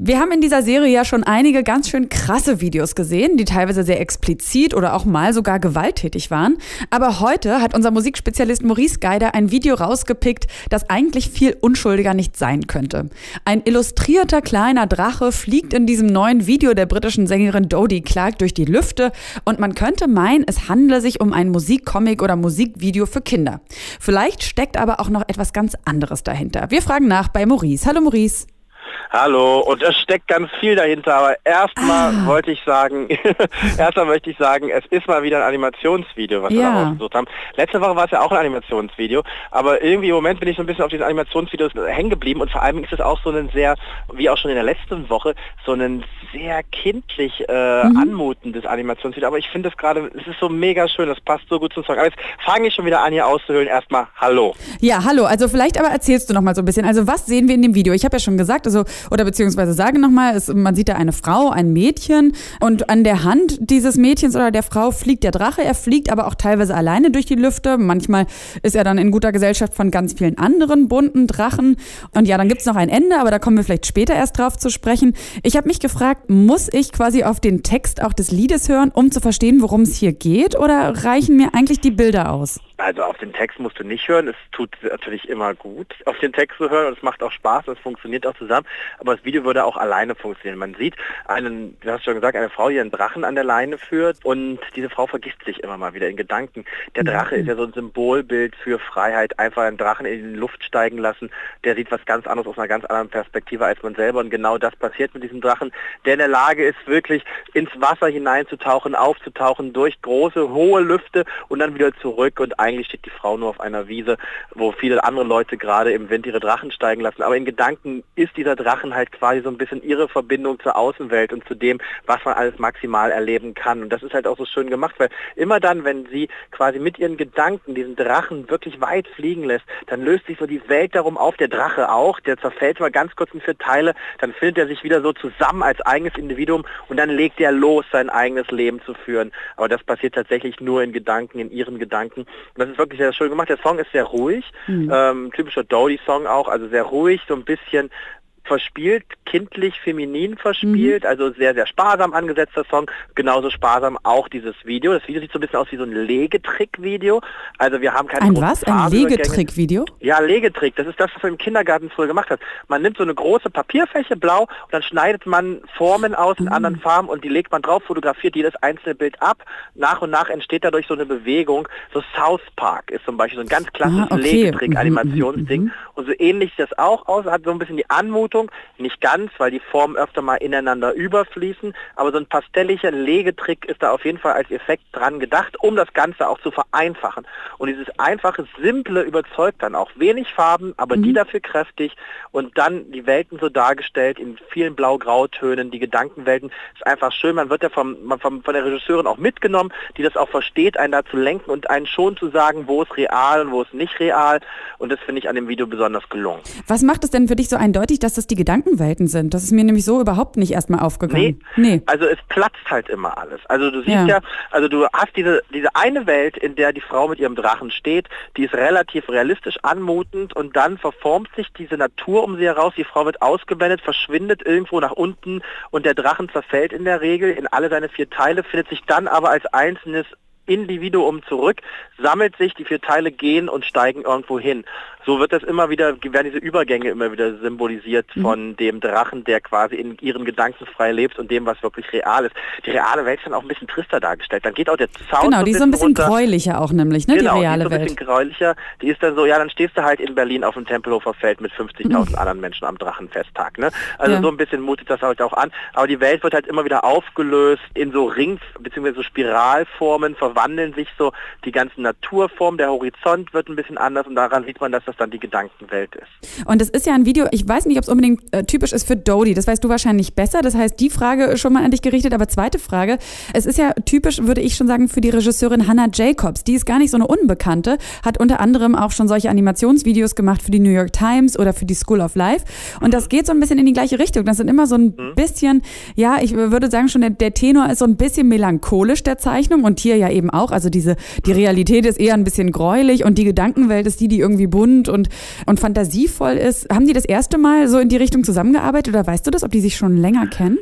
Wir haben in dieser Serie ja schon einige ganz schön krasse Videos gesehen, die teilweise sehr explizit oder auch mal sogar gewalttätig waren. Aber heute hat unser Musikspezialist Maurice Geider ein Video rausgepickt, das eigentlich viel unschuldiger nicht sein könnte. Ein illustrierter kleiner Drache fliegt in diesem neuen Video der britischen Sängerin Dodie Clark durch die Lüfte und man könnte meinen, es handle sich um ein Musikcomic oder Musikvideo für Kinder. Vielleicht steckt aber auch noch etwas ganz anderes dahinter. Wir fragen nach bei Maurice. Hallo Maurice. Hallo, und es steckt ganz viel dahinter, aber erstmal ah. wollte ich sagen, erstmal möchte ich sagen, es ist mal wieder ein Animationsvideo, was ja. wir da rausgesucht haben. Letzte Woche war es ja auch ein Animationsvideo, aber irgendwie im Moment bin ich so ein bisschen auf diesen Animationsvideos hängen geblieben und vor allem ist es auch so ein sehr, wie auch schon in der letzten Woche, so ein sehr kindlich äh, mhm. anmutendes Animationsvideo, aber ich finde es gerade, es ist so mega schön, das passt so gut zum Song. Aber jetzt fange ich schon wieder an, hier auszuhöhlen. Erstmal Hallo. Ja, hallo, also vielleicht aber erzählst du noch mal so ein bisschen, also was sehen wir in dem Video? Ich habe ja schon gesagt, also oder beziehungsweise sage nochmal, man sieht da eine Frau, ein Mädchen und an der Hand dieses Mädchens oder der Frau fliegt der Drache. Er fliegt aber auch teilweise alleine durch die Lüfte. Manchmal ist er dann in guter Gesellschaft von ganz vielen anderen bunten Drachen. Und ja, dann gibt's noch ein Ende, aber da kommen wir vielleicht später erst drauf zu sprechen. Ich habe mich gefragt, muss ich quasi auf den Text auch des Liedes hören, um zu verstehen, worum es hier geht? Oder reichen mir eigentlich die Bilder aus? Also auf den Text musst du nicht hören. Es tut natürlich immer gut, auf den Text zu hören und es macht auch Spaß, es funktioniert auch zusammen. Aber das Video würde auch alleine funktionieren. Man sieht einen, du hast schon gesagt, eine Frau, die einen Drachen an der Leine führt und diese Frau vergisst sich immer mal wieder in Gedanken. Der Drache ist ja so ein Symbolbild für Freiheit. Einfach einen Drachen in die Luft steigen lassen. Der sieht was ganz anderes aus einer ganz anderen Perspektive als man selber. Und genau das passiert mit diesem Drachen, der in der Lage ist, wirklich ins Wasser hineinzutauchen, aufzutauchen, durch große, hohe Lüfte und dann wieder zurück und eigentlich steht die Frau nur auf einer Wiese, wo viele andere Leute gerade im Wind ihre Drachen steigen lassen. Aber in Gedanken ist dieser Drachen halt quasi so ein bisschen ihre Verbindung zur Außenwelt und zu dem, was man alles maximal erleben kann. Und das ist halt auch so schön gemacht, weil immer dann, wenn sie quasi mit ihren Gedanken diesen Drachen wirklich weit fliegen lässt, dann löst sich so die Welt darum auf, der Drache auch, der zerfällt mal ganz kurz in vier Teile, dann findet er sich wieder so zusammen als eigenes Individuum und dann legt er los, sein eigenes Leben zu führen. Aber das passiert tatsächlich nur in Gedanken, in ihren Gedanken. Und das ist wirklich sehr schön gemacht. Der Song ist sehr ruhig, mhm. ähm, typischer Dodie-Song auch, also sehr ruhig, so ein bisschen verspielt, kindlich, feminin verspielt, mhm. also sehr, sehr sparsam angesetzter Song, genauso sparsam auch dieses Video. Das Video sieht so ein bisschen aus wie so ein Legetrick-Video. Also wir haben keine Ein was? Ein Legetrick-Video? Ja, Legetrick. Das ist das, was man im Kindergarten früher gemacht hat. Man nimmt so eine große Papierfläche, blau, und dann schneidet man Formen aus in mhm. anderen Farben und die legt man drauf, fotografiert jedes einzelne Bild ab. Nach und nach entsteht dadurch so eine Bewegung. So South Park ist zum Beispiel so ein ganz klassisches ah, okay. Legetrick-Animationsding. Mhm, mhm, mhm. Und so ähnlich sieht das auch aus, hat so ein bisschen die Anmutung Richtung. Nicht ganz, weil die Formen öfter mal ineinander überfließen, aber so ein pastelliger Legetrick ist da auf jeden Fall als Effekt dran gedacht, um das Ganze auch zu vereinfachen. Und dieses einfache, simple überzeugt dann auch. Wenig Farben, aber mhm. die dafür kräftig und dann die Welten so dargestellt in vielen blau-grau-Tönen, die Gedankenwelten. Ist einfach schön, man wird ja vom, vom, von der Regisseurin auch mitgenommen, die das auch versteht, einen da zu lenken und einen schon zu sagen, wo ist real und wo ist nicht real. Und das finde ich an dem Video besonders gelungen. Was macht es denn für dich so eindeutig, dass das die Gedankenwelten sind. Das ist mir nämlich so überhaupt nicht erstmal aufgegangen. Nee, nee. also es platzt halt immer alles. Also du siehst ja. ja, also du hast diese, diese eine Welt, in der die Frau mit ihrem Drachen steht, die ist relativ realistisch anmutend und dann verformt sich diese Natur um sie heraus, die Frau wird ausgeblendet, verschwindet irgendwo nach unten und der Drachen zerfällt in der Regel in alle seine vier Teile, findet sich dann aber als einzelnes Individuum zurück, sammelt sich, die vier Teile gehen und steigen irgendwo hin. So wird das immer wieder, werden diese Übergänge immer wieder symbolisiert mhm. von dem Drachen, der quasi in ihren Gedanken frei lebt und dem, was wirklich real ist. Die reale Welt ist dann auch ein bisschen trister dargestellt. Dann geht auch der Zaun Genau, die ist so ein bisschen runter. gräulicher auch nämlich, ne, genau, die reale die ist so ein bisschen gräulicher. Die ist dann so, ja, dann stehst du halt in Berlin auf dem Tempelhofer Feld mit 50.000 mhm. anderen Menschen am Drachenfesttag. Ne? Also ja. so ein bisschen mutet das halt auch an. Aber die Welt wird halt immer wieder aufgelöst in so Rings- bzw. so Spiralformen, verwandeln sich so die ganzen Naturformen, der Horizont wird ein bisschen anders und daran sieht man, dass das dann die Gedankenwelt ist. Und es ist ja ein Video, ich weiß nicht, ob es unbedingt äh, typisch ist für Dodie, das weißt du wahrscheinlich besser. Das heißt, die Frage schon mal an dich gerichtet, aber zweite Frage, es ist ja typisch, würde ich schon sagen, für die Regisseurin Hannah Jacobs. Die ist gar nicht so eine Unbekannte, hat unter anderem auch schon solche Animationsvideos gemacht für die New York Times oder für die School of Life. Und das geht so ein bisschen in die gleiche Richtung. Das sind immer so ein mhm. bisschen, ja, ich würde sagen schon, der, der Tenor ist so ein bisschen melancholisch der Zeichnung und hier ja eben eben auch. Also diese, die Realität ist eher ein bisschen gräulich und die Gedankenwelt ist die, die irgendwie bunt und, und fantasievoll ist. Haben die das erste Mal so in die Richtung zusammengearbeitet oder weißt du das, ob die sich schon länger kennen?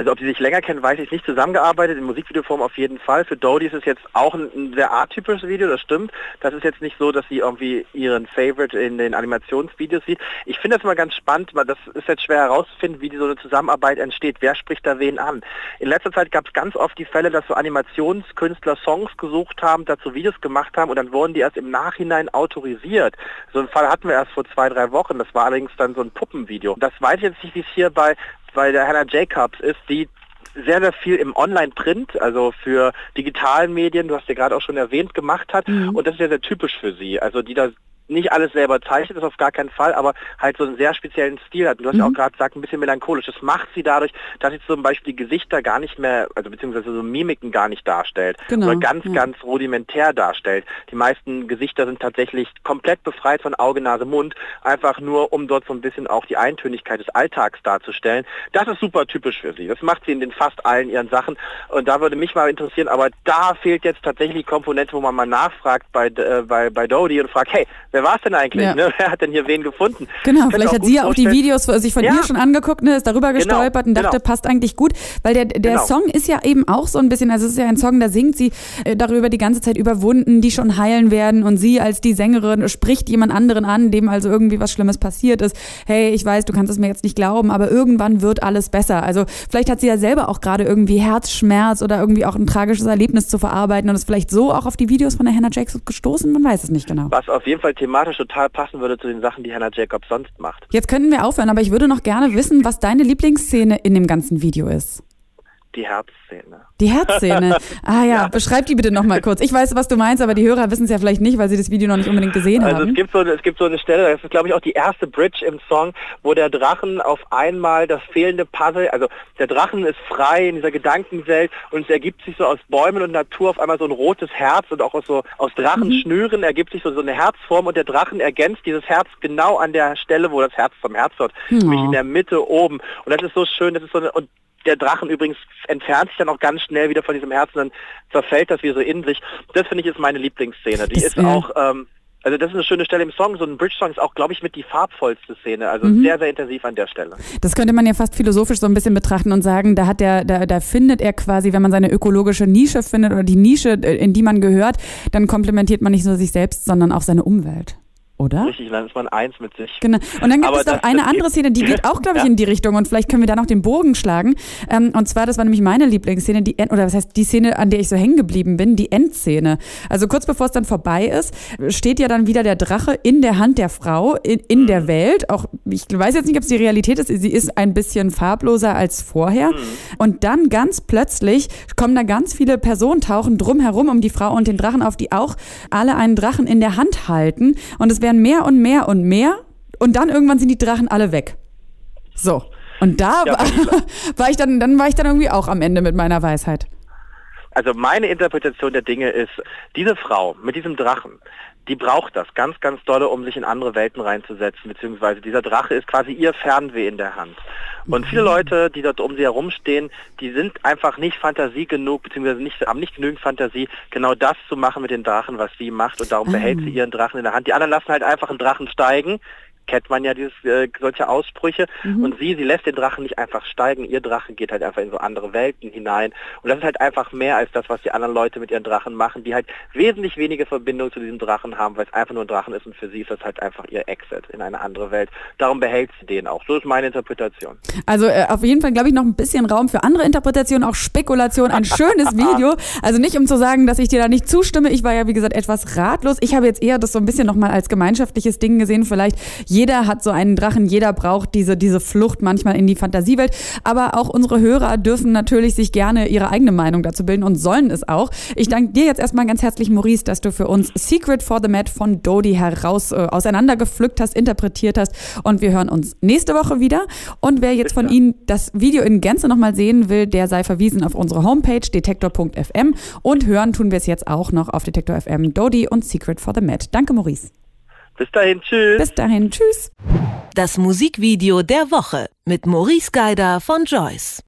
Also ob die sich länger kennen, weiß ich nicht. Zusammengearbeitet in Musikvideoform auf jeden Fall. Für Dodie ist es jetzt auch ein, ein sehr atypisches Video, das stimmt. Das ist jetzt nicht so, dass sie irgendwie ihren Favorite in den Animationsvideos sieht. Ich finde das mal ganz spannend, weil das ist jetzt schwer herauszufinden, wie so eine Zusammenarbeit entsteht. Wer spricht da wen an? In letzter Zeit gab es ganz oft die Fälle, dass so Animationskünstler Songs gesucht haben, dazu Videos gemacht haben und dann wurden die erst im Nachhinein autorisiert. So einen Fall hatten wir erst vor zwei, drei Wochen. Das war allerdings dann so ein Puppenvideo. Das weiß ich jetzt nicht, wie es hier bei bei der Hannah Jacobs ist, die sehr, sehr viel im Online-Print, also für digitalen Medien, du hast ja gerade auch schon erwähnt, gemacht hat. Mhm. Und das ist ja sehr typisch für sie. Also die da nicht alles selber zeichnet, das auf gar keinen Fall, aber halt so einen sehr speziellen Stil hat. Und du hast mhm. ja auch gerade gesagt, ein bisschen melancholisch. Das macht sie dadurch, dass sie zum Beispiel die Gesichter gar nicht mehr, also beziehungsweise so Mimiken gar nicht darstellt. Genau. Oder ganz, ja. ganz rudimentär darstellt. Die meisten Gesichter sind tatsächlich komplett befreit von Auge, Nase, Mund, einfach nur, um dort so ein bisschen auch die Eintönigkeit des Alltags darzustellen. Das ist super typisch für sie. Das macht sie in den fast allen ihren Sachen. Und da würde mich mal interessieren, aber da fehlt jetzt tatsächlich die Komponente, wo man mal nachfragt bei, äh, bei, bei Dodie und fragt, hey, wer wer war es denn eigentlich? Ja. Ne? Wer hat denn hier wen gefunden? Genau, vielleicht hat sie ja auch die Videos sich von ja. ihr schon angeguckt, ne, ist darüber genau, gestolpert genau, und dachte, genau. passt eigentlich gut, weil der, der genau. Song ist ja eben auch so ein bisschen, also es ist ja ein Song, da singt sie äh, darüber die ganze Zeit über Wunden, die schon heilen werden und sie als die Sängerin spricht jemand anderen an, dem also irgendwie was Schlimmes passiert ist. Hey, ich weiß, du kannst es mir jetzt nicht glauben, aber irgendwann wird alles besser. Also vielleicht hat sie ja selber auch gerade irgendwie Herzschmerz oder irgendwie auch ein tragisches Erlebnis zu verarbeiten und ist vielleicht so auch auf die Videos von der Hannah Jacobs gestoßen, man weiß es nicht genau. Was auf jeden Fall Thema thematisch total passen würde zu den Sachen, die Hannah Jacobs sonst macht. Jetzt könnten wir aufhören, aber ich würde noch gerne wissen, was deine Lieblingsszene in dem ganzen Video ist. Die Herzszene. Die Herzszene. Ah ja, ja. beschreib die bitte nochmal kurz. Ich weiß, was du meinst, aber die Hörer wissen es ja vielleicht nicht, weil sie das Video noch nicht unbedingt gesehen also haben. Es gibt, so, es gibt so eine Stelle, das ist glaube ich auch die erste Bridge im Song, wo der Drachen auf einmal das fehlende Puzzle, also der Drachen ist frei in dieser Gedankenwelt und es ergibt sich so aus Bäumen und Natur auf einmal so ein rotes Herz und auch aus, so, aus Drachenschnüren mhm. ergibt sich so, so eine Herzform und der Drachen ergänzt dieses Herz genau an der Stelle, wo das Herz zum Herz wird, mhm. nämlich in der Mitte oben. Und das ist so schön, das ist so eine, und der Drachen übrigens entfernt sich dann auch ganz schnell wieder von diesem Herzen, dann zerfällt das wie so in sich. Das finde ich ist meine Lieblingsszene. Die das, ist auch, ähm, also das ist eine schöne Stelle im Song. So ein Bridge-Song ist auch, glaube ich, mit die farbvollste Szene. Also mhm. sehr, sehr intensiv an der Stelle. Das könnte man ja fast philosophisch so ein bisschen betrachten und sagen, da hat der, da, da findet er quasi, wenn man seine ökologische Nische findet oder die Nische, äh, in die man gehört, dann komplementiert man nicht nur sich selbst, sondern auch seine Umwelt oder? Richtig, dann ist man eins mit sich. Genau. Und dann gibt Aber es noch eine andere Szene, die geht auch, glaube ich, ja. in die Richtung und vielleicht können wir da noch den Bogen schlagen. Ähm, und zwar, das war nämlich meine Lieblingsszene, die End oder was heißt die Szene, an der ich so hängen geblieben bin, die Endszene. Also kurz bevor es dann vorbei ist, steht ja dann wieder der Drache in der Hand der Frau in, in mhm. der Welt. Auch ich weiß jetzt nicht, ob es die Realität ist. Sie ist ein bisschen farbloser als vorher. Mhm. Und dann ganz plötzlich kommen da ganz viele Personen tauchen drumherum um die Frau und den Drachen auf, die auch alle einen Drachen in der Hand halten. Und es werden werden mehr und mehr und mehr und dann irgendwann sind die Drachen alle weg. So. Und da ja, war, war ich dann, dann war ich dann irgendwie auch am Ende mit meiner Weisheit. Also meine Interpretation der Dinge ist, diese Frau mit diesem Drachen, die braucht das ganz, ganz dolle, um sich in andere Welten reinzusetzen, beziehungsweise dieser Drache ist quasi ihr Fernweh in der Hand. Und viele mhm. Leute, die dort um sie herumstehen, die sind einfach nicht Fantasie genug, beziehungsweise nicht, haben nicht genügend Fantasie, genau das zu machen mit den Drachen, was sie macht und darum behält sie ihren Drachen in der Hand. Die anderen lassen halt einfach einen Drachen steigen, kennt man ja dieses, äh, solche Aussprüche. Mhm. Und sie, sie lässt den Drachen nicht einfach steigen. Ihr Drache geht halt einfach in so andere Welten hinein. Und das ist halt einfach mehr als das, was die anderen Leute mit ihren Drachen machen, die halt wesentlich weniger Verbindung zu diesem Drachen haben, weil es einfach nur ein Drachen ist und für sie ist das halt einfach ihr Exit in eine andere Welt. Darum behält sie den auch. So ist meine Interpretation. Also äh, auf jeden Fall, glaube ich, noch ein bisschen Raum für andere Interpretationen, auch Spekulation. Ein schönes Video. Also nicht, um zu sagen, dass ich dir da nicht zustimme. Ich war ja, wie gesagt, etwas ratlos. Ich habe jetzt eher das so ein bisschen nochmal als gemeinschaftliches Ding gesehen. Vielleicht jeder hat so einen Drachen, jeder braucht diese, diese Flucht manchmal in die Fantasiewelt. Aber auch unsere Hörer dürfen natürlich sich gerne ihre eigene Meinung dazu bilden und sollen es auch. Ich danke dir jetzt erstmal ganz herzlich, Maurice, dass du für uns Secret for the Mat von Dodie heraus äh, auseinandergepflückt hast, interpretiert hast. Und wir hören uns nächste Woche wieder. Und wer jetzt von Ihnen das Video in Gänze nochmal sehen will, der sei verwiesen auf unsere Homepage detektor.fm und hören tun wir es jetzt auch noch auf Detektor FM Dodie und Secret for the Mat. Danke, Maurice. Bis dahin, tschüss. Bis dahin, tschüss. Das Musikvideo der Woche mit Maurice Geider von Joyce.